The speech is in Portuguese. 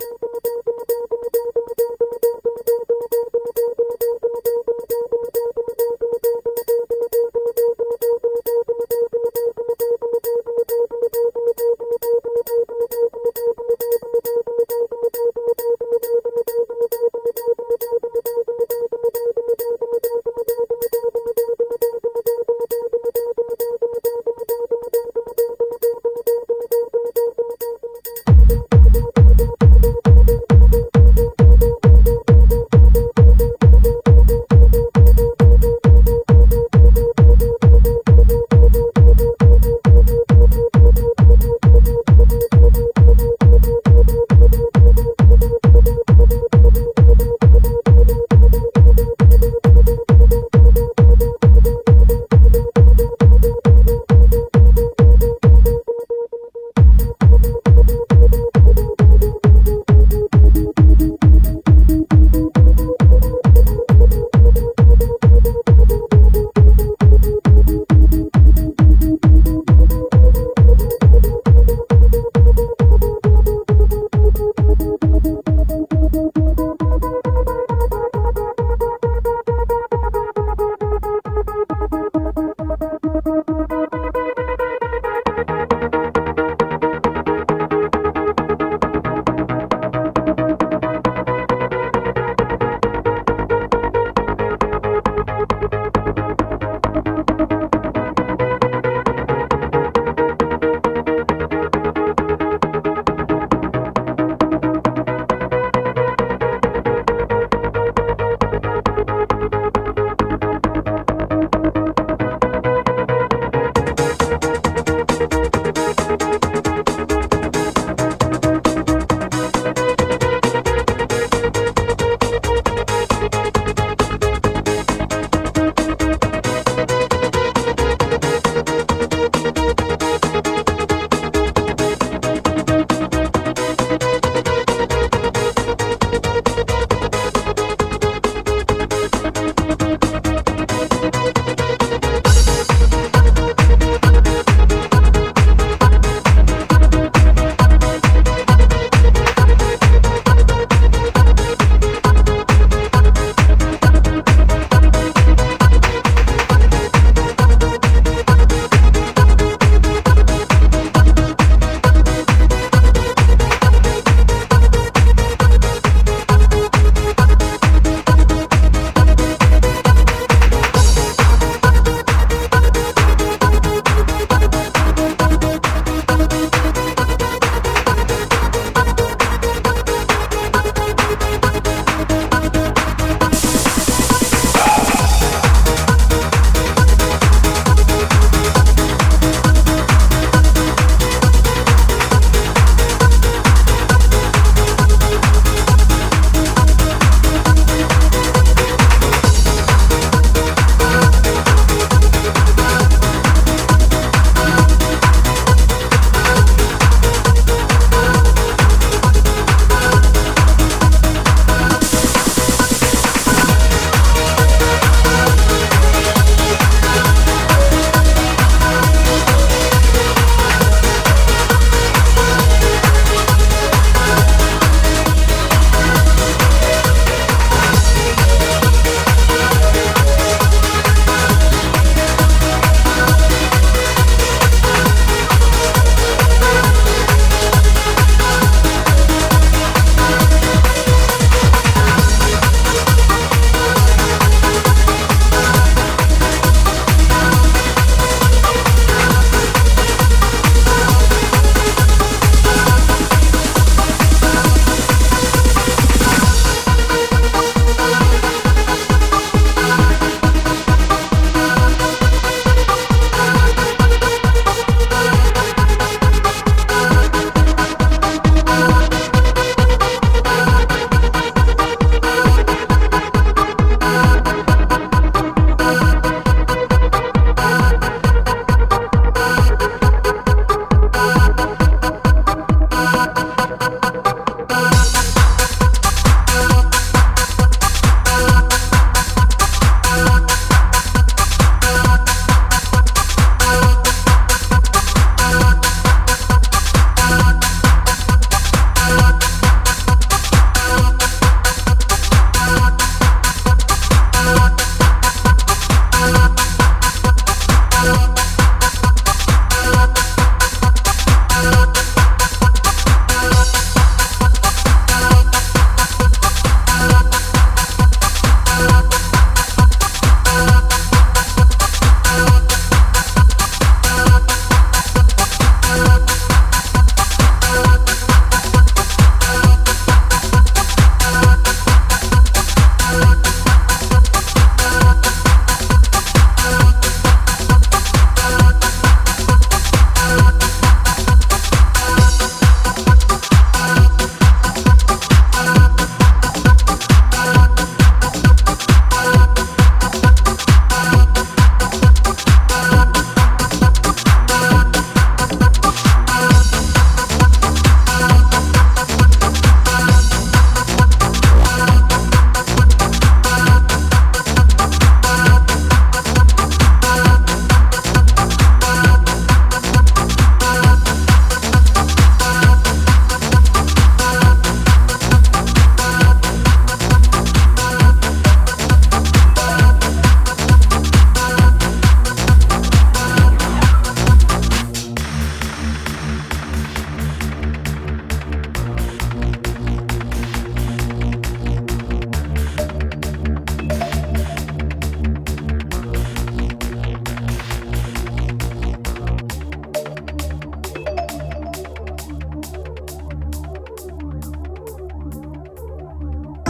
Thank